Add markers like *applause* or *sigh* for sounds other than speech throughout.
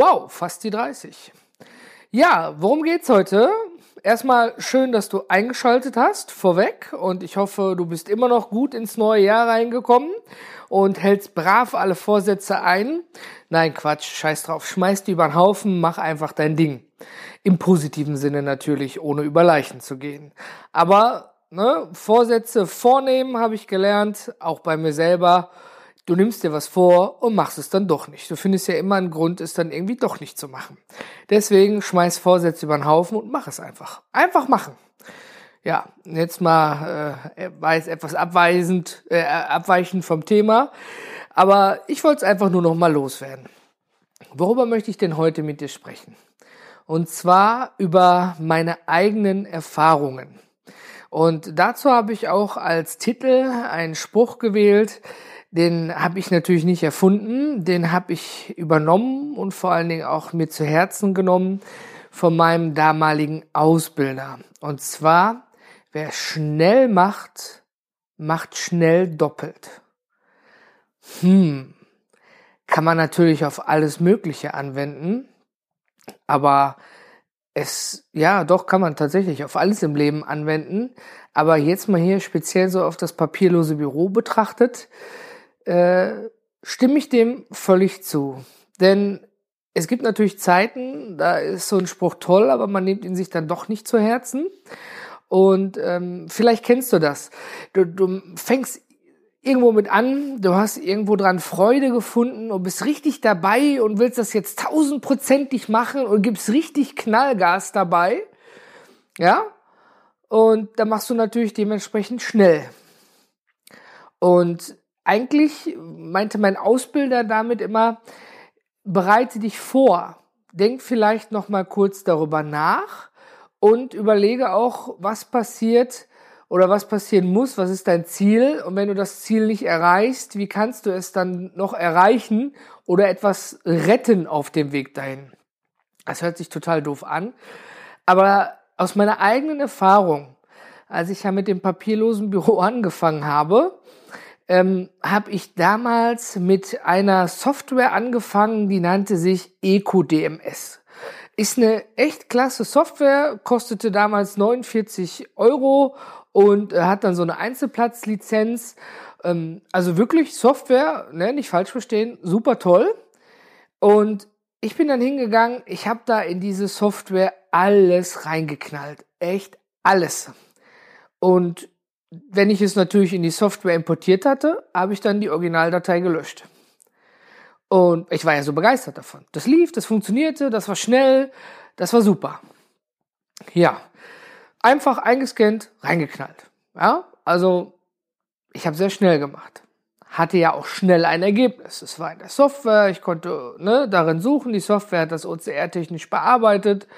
Wow, fast die 30. Ja, worum geht's heute? Erstmal schön, dass du eingeschaltet hast, vorweg. Und ich hoffe, du bist immer noch gut ins neue Jahr reingekommen und hältst brav alle Vorsätze ein. Nein, Quatsch, scheiß drauf. Schmeiß die über den Haufen, mach einfach dein Ding. Im positiven Sinne natürlich, ohne über Leichen zu gehen. Aber ne, Vorsätze vornehmen, habe ich gelernt, auch bei mir selber Du nimmst dir was vor und machst es dann doch nicht. Du findest ja immer einen Grund, es dann irgendwie doch nicht zu machen. Deswegen schmeiß Vorsätze über den Haufen und mach es einfach. Einfach machen. Ja, jetzt mal äh, war etwas abweisend, äh, abweichend vom Thema, aber ich wollte es einfach nur noch mal loswerden. Worüber möchte ich denn heute mit dir sprechen? Und zwar über meine eigenen Erfahrungen. Und dazu habe ich auch als Titel einen Spruch gewählt, den habe ich natürlich nicht erfunden, den habe ich übernommen und vor allen Dingen auch mir zu Herzen genommen von meinem damaligen Ausbilder. Und zwar, wer schnell macht, macht schnell doppelt. Hm, kann man natürlich auf alles Mögliche anwenden, aber es, ja, doch kann man tatsächlich auf alles im Leben anwenden. Aber jetzt mal hier speziell so auf das papierlose Büro betrachtet, äh, stimme ich dem völlig zu. Denn es gibt natürlich Zeiten, da ist so ein Spruch toll, aber man nimmt ihn sich dann doch nicht zu Herzen. Und ähm, vielleicht kennst du das. Du, du fängst irgendwo mit an, du hast irgendwo dran Freude gefunden und bist richtig dabei und willst das jetzt tausendprozentig machen und gibst richtig Knallgas dabei. Ja? Und da machst du natürlich dementsprechend schnell. Und eigentlich meinte mein Ausbilder damit immer, bereite dich vor, denk vielleicht noch mal kurz darüber nach und überlege auch, was passiert oder was passieren muss, was ist dein Ziel und wenn du das Ziel nicht erreichst, wie kannst du es dann noch erreichen oder etwas retten auf dem Weg dahin. Das hört sich total doof an, aber aus meiner eigenen Erfahrung, als ich ja mit dem papierlosen Büro *laughs* angefangen habe, ähm, habe ich damals mit einer Software angefangen, die nannte sich EcoDMS. Ist eine echt klasse Software, kostete damals 49 Euro und äh, hat dann so eine Einzelplatzlizenz. Ähm, also wirklich Software, ne, nicht falsch verstehen, super toll. Und ich bin dann hingegangen, ich habe da in diese Software alles reingeknallt. Echt alles. Und wenn ich es natürlich in die Software importiert hatte, habe ich dann die Originaldatei gelöscht. Und ich war ja so begeistert davon. Das lief, das funktionierte, das war schnell, das war super. Ja, einfach eingescannt, reingeknallt. Ja, also ich habe sehr schnell gemacht. Hatte ja auch schnell ein Ergebnis. Es war in der Software, ich konnte ne, darin suchen, die Software hat das OCR technisch bearbeitet.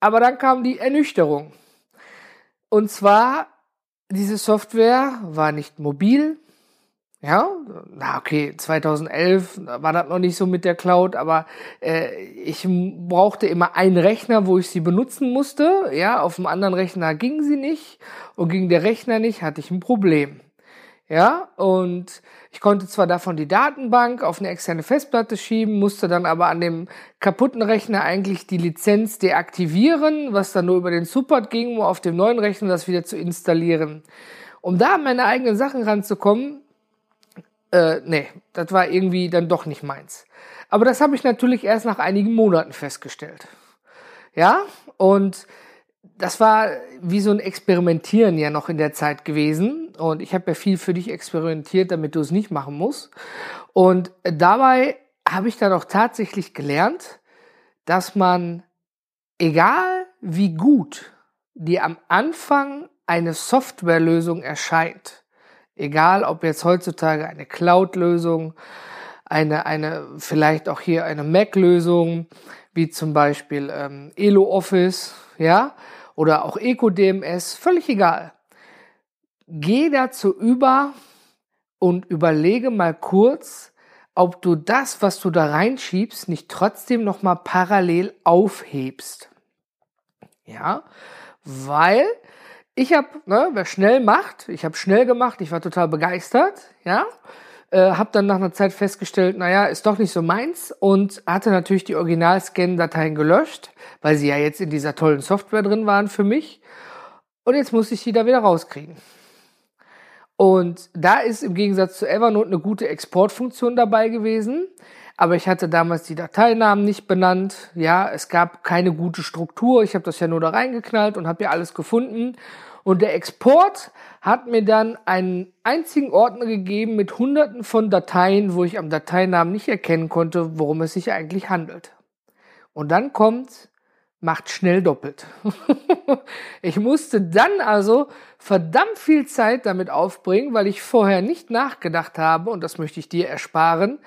Aber dann kam die Ernüchterung. Und zwar diese Software war nicht mobil. Ja, na okay, 2011 war das noch nicht so mit der Cloud, aber äh, ich brauchte immer einen Rechner, wo ich sie benutzen musste. Ja, auf dem anderen Rechner ging sie nicht und ging der Rechner nicht, hatte ich ein Problem. Ja, und ich konnte zwar davon die Datenbank auf eine externe Festplatte schieben, musste dann aber an dem kaputten Rechner eigentlich die Lizenz deaktivieren, was dann nur über den Support ging, um auf dem neuen Rechner das wieder zu installieren. Um da an meine eigenen Sachen ranzukommen, äh, nee, das war irgendwie dann doch nicht meins. Aber das habe ich natürlich erst nach einigen Monaten festgestellt. Ja, und das war wie so ein Experimentieren ja noch in der Zeit gewesen. Und ich habe ja viel für dich experimentiert, damit du es nicht machen musst. Und dabei habe ich dann auch tatsächlich gelernt, dass man, egal wie gut dir am Anfang eine Softwarelösung erscheint, egal ob jetzt heutzutage eine Cloud-Lösung, eine, eine, vielleicht auch hier eine Mac-Lösung, wie zum Beispiel ähm, Elo Office, ja, oder auch EcoDMS, völlig egal. Geh dazu über und überlege mal kurz, ob du das, was du da reinschiebst, nicht trotzdem noch mal parallel aufhebst. Ja, weil ich habe, ne, wer schnell macht, ich habe schnell gemacht, ich war total begeistert, ja, äh, habe dann nach einer Zeit festgestellt, naja, ist doch nicht so meins und hatte natürlich die Original-Scan-Dateien gelöscht, weil sie ja jetzt in dieser tollen Software drin waren für mich. Und jetzt muss ich die da wieder rauskriegen. Und da ist im Gegensatz zu Evernote eine gute Exportfunktion dabei gewesen. Aber ich hatte damals die Dateinamen nicht benannt. Ja, es gab keine gute Struktur. Ich habe das ja nur da reingeknallt und habe ja alles gefunden. Und der Export hat mir dann einen einzigen Ordner gegeben mit hunderten von Dateien, wo ich am Dateinamen nicht erkennen konnte, worum es sich eigentlich handelt. Und dann kommt macht schnell doppelt. *laughs* ich musste dann also verdammt viel Zeit damit aufbringen, weil ich vorher nicht nachgedacht habe, und das möchte ich dir ersparen,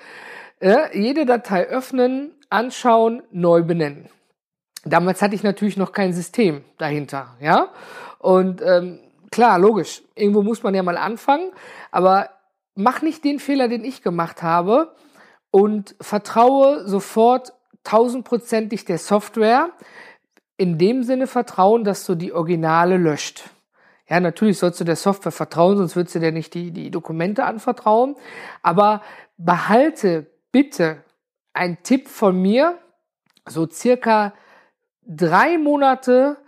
äh, jede Datei öffnen, anschauen, neu benennen. Damals hatte ich natürlich noch kein System dahinter, ja. Und ähm, klar, logisch, irgendwo muss man ja mal anfangen, aber mach nicht den Fehler, den ich gemacht habe und vertraue sofort tausendprozentig der Software, in dem Sinne vertrauen, dass du die Originale löscht. Ja, natürlich sollst du der Software vertrauen, sonst würdest du dir nicht die, die Dokumente anvertrauen. Aber behalte bitte ein Tipp von mir, so circa drei Monate,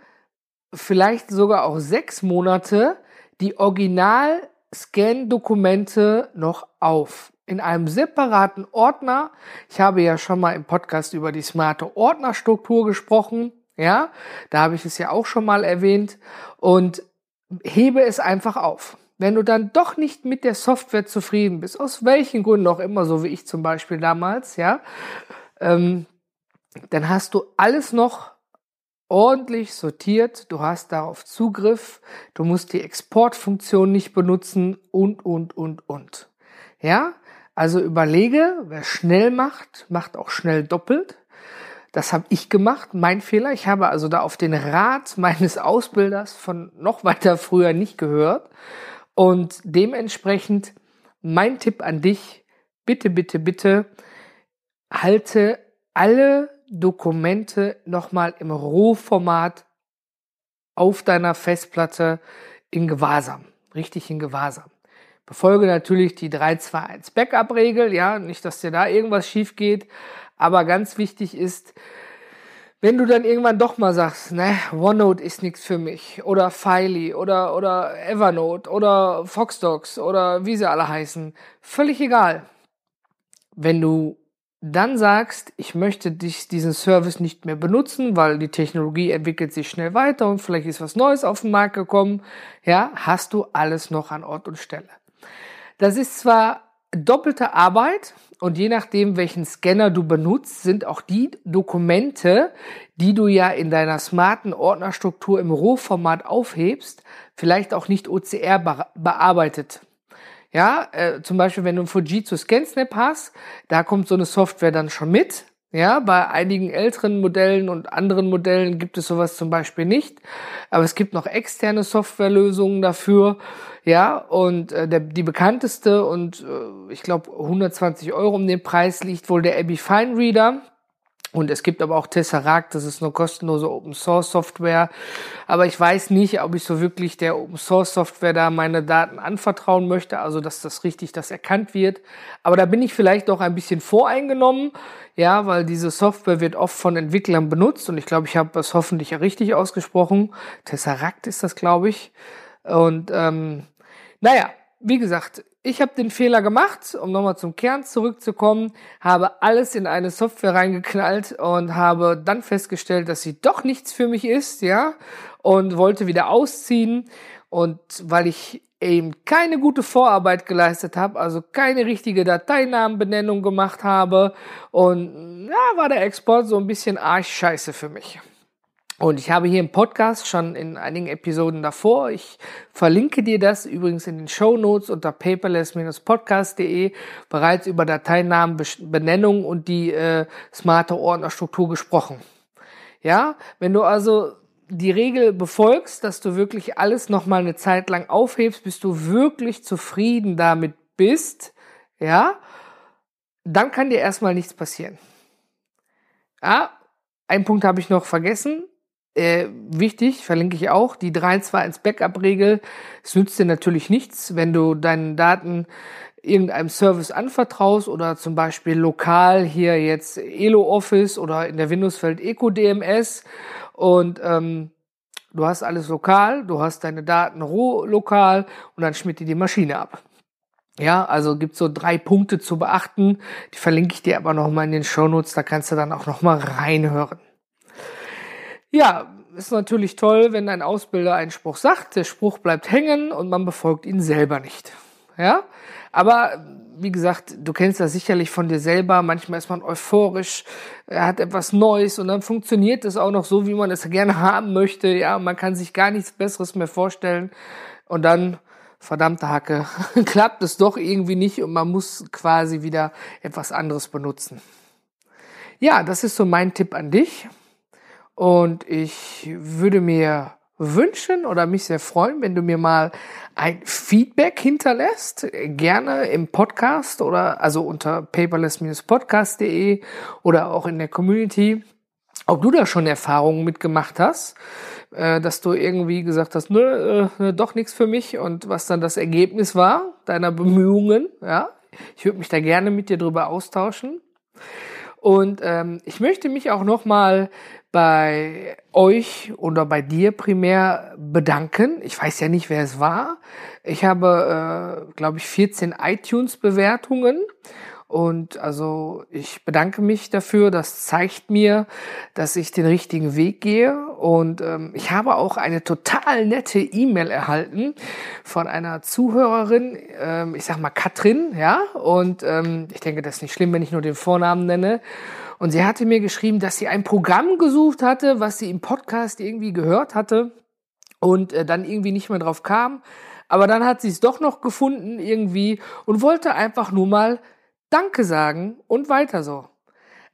vielleicht sogar auch sechs Monate, die Original-Scan-Dokumente noch auf. In einem separaten Ordner. Ich habe ja schon mal im Podcast über die smarte Ordnerstruktur gesprochen. Ja, da habe ich es ja auch schon mal erwähnt und hebe es einfach auf. Wenn du dann doch nicht mit der Software zufrieden bist, aus welchen Gründen auch immer, so wie ich zum Beispiel damals, ja, ähm, dann hast du alles noch ordentlich sortiert, du hast darauf Zugriff, du musst die Exportfunktion nicht benutzen und, und, und, und. Ja, also überlege, wer schnell macht, macht auch schnell doppelt. Das habe ich gemacht, mein Fehler. Ich habe also da auf den Rat meines Ausbilders von noch weiter früher nicht gehört. Und dementsprechend mein Tipp an dich, bitte, bitte, bitte, halte alle Dokumente nochmal im Rohformat auf deiner Festplatte in Gewahrsam, richtig in Gewahrsam. Befolge natürlich die 321 Backup-Regel, ja, nicht, dass dir da irgendwas schief geht, aber ganz wichtig ist, wenn du dann irgendwann doch mal sagst, ne, OneNote ist nichts für mich oder Filey oder, oder Evernote oder Foxdocs oder wie sie alle heißen, völlig egal. Wenn du dann sagst, ich möchte dich, diesen Service nicht mehr benutzen, weil die Technologie entwickelt sich schnell weiter und vielleicht ist was Neues auf den Markt gekommen, ja, hast du alles noch an Ort und Stelle. Das ist zwar doppelte Arbeit und je nachdem, welchen Scanner du benutzt, sind auch die Dokumente, die du ja in deiner smarten Ordnerstruktur im Rohformat aufhebst, vielleicht auch nicht OCR bearbeitet. Ja, äh, zum Beispiel, wenn du ein Fujitsu ScanSnap hast, da kommt so eine Software dann schon mit. Ja, bei einigen älteren Modellen und anderen Modellen gibt es sowas zum Beispiel nicht. Aber es gibt noch externe Softwarelösungen dafür. Ja, und äh, der, die bekannteste und äh, ich glaube 120 Euro um den Preis liegt wohl der Abby Fine Reader. Und es gibt aber auch Tesseract, das ist eine kostenlose Open Source Software. Aber ich weiß nicht, ob ich so wirklich der Open Source Software da meine Daten anvertrauen möchte, also dass das richtig das erkannt wird. Aber da bin ich vielleicht auch ein bisschen voreingenommen, ja, weil diese Software wird oft von Entwicklern benutzt und ich glaube, ich habe es hoffentlich richtig ausgesprochen. Tesseract ist das, glaube ich. Und ähm, naja, wie gesagt, ich habe den Fehler gemacht, um nochmal zum Kern zurückzukommen, habe alles in eine Software reingeknallt und habe dann festgestellt, dass sie doch nichts für mich ist, ja, und wollte wieder ausziehen. Und weil ich eben keine gute Vorarbeit geleistet habe, also keine richtige Dateinamenbenennung gemacht habe und ja, war der Export so ein bisschen arsch scheiße für mich. Und ich habe hier im Podcast schon in einigen Episoden davor, ich verlinke dir das übrigens in den Show Notes unter paperless-podcast.de bereits über Dateinamen, Benennung und die äh, smarte Ordnerstruktur gesprochen. Ja, wenn du also die Regel befolgst, dass du wirklich alles nochmal eine Zeit lang aufhebst, bis du wirklich zufrieden damit bist, ja, dann kann dir erstmal nichts passieren. Ja, ein Punkt habe ich noch vergessen. Äh, wichtig, verlinke ich auch, die 3-2-1 Backup-Regel. Es nützt dir natürlich nichts, wenn du deinen Daten irgendeinem Service anvertraust oder zum Beispiel lokal hier jetzt Elo Office oder in der Windows-Welt Eco DMS und ähm, du hast alles lokal, du hast deine Daten roh lokal und dann schmiert dir die Maschine ab. Ja, also gibt so drei Punkte zu beachten. Die verlinke ich dir aber nochmal in den Shownotes, da kannst du dann auch nochmal reinhören. Ja, ist natürlich toll, wenn ein Ausbilder einen Spruch sagt, der Spruch bleibt hängen und man befolgt ihn selber nicht. Ja, aber wie gesagt, du kennst das sicherlich von dir selber. Manchmal ist man euphorisch, er hat etwas Neues und dann funktioniert es auch noch so, wie man es gerne haben möchte. Ja, man kann sich gar nichts Besseres mehr vorstellen und dann verdammte Hacke, *laughs* klappt es doch irgendwie nicht und man muss quasi wieder etwas anderes benutzen. Ja, das ist so mein Tipp an dich. Und ich würde mir wünschen oder mich sehr freuen, wenn du mir mal ein Feedback hinterlässt, gerne im Podcast oder also unter paperless-podcast.de oder auch in der Community, ob du da schon Erfahrungen mitgemacht hast, äh, dass du irgendwie gesagt hast, nö, äh, doch nichts für mich und was dann das Ergebnis war deiner Bemühungen, ja. Ich würde mich da gerne mit dir drüber austauschen. Und ähm, ich möchte mich auch nochmal bei euch oder bei dir primär bedanken. Ich weiß ja nicht, wer es war. Ich habe, äh, glaube ich, 14 iTunes-Bewertungen. Und also ich bedanke mich dafür. Das zeigt mir, dass ich den richtigen Weg gehe. Und ähm, ich habe auch eine total nette E-Mail erhalten von einer Zuhörerin, ähm, ich sag mal Katrin, ja. Und ähm, ich denke, das ist nicht schlimm, wenn ich nur den Vornamen nenne. Und sie hatte mir geschrieben, dass sie ein Programm gesucht hatte, was sie im Podcast irgendwie gehört hatte und äh, dann irgendwie nicht mehr drauf kam. Aber dann hat sie es doch noch gefunden irgendwie und wollte einfach nur mal Danke sagen und weiter so.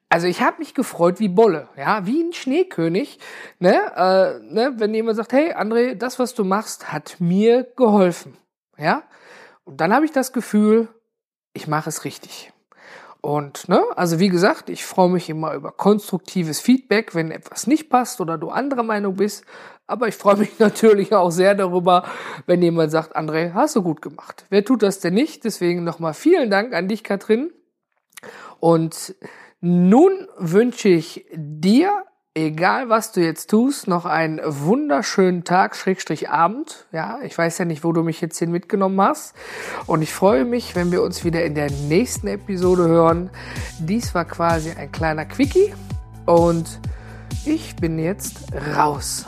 Also ich habe mich gefreut wie Bolle, ja, wie ein Schneekönig, ne, äh, ne, wenn jemand sagt, hey André, das was du machst, hat mir geholfen, ja. Und dann habe ich das Gefühl, ich mache es richtig. Und, ne, also wie gesagt, ich freue mich immer über konstruktives Feedback, wenn etwas nicht passt oder du anderer Meinung bist. Aber ich freue mich *laughs* natürlich auch sehr darüber, wenn jemand sagt, André, hast du gut gemacht. Wer tut das denn nicht? Deswegen nochmal vielen Dank an dich, Katrin. Und nun wünsche ich dir egal was du jetzt tust, noch einen wunderschönen Tag, Schrägstrich Abend. Ja, ich weiß ja nicht, wo du mich jetzt hin mitgenommen hast. Und ich freue mich, wenn wir uns wieder in der nächsten Episode hören. Dies war quasi ein kleiner Quickie und ich bin jetzt raus.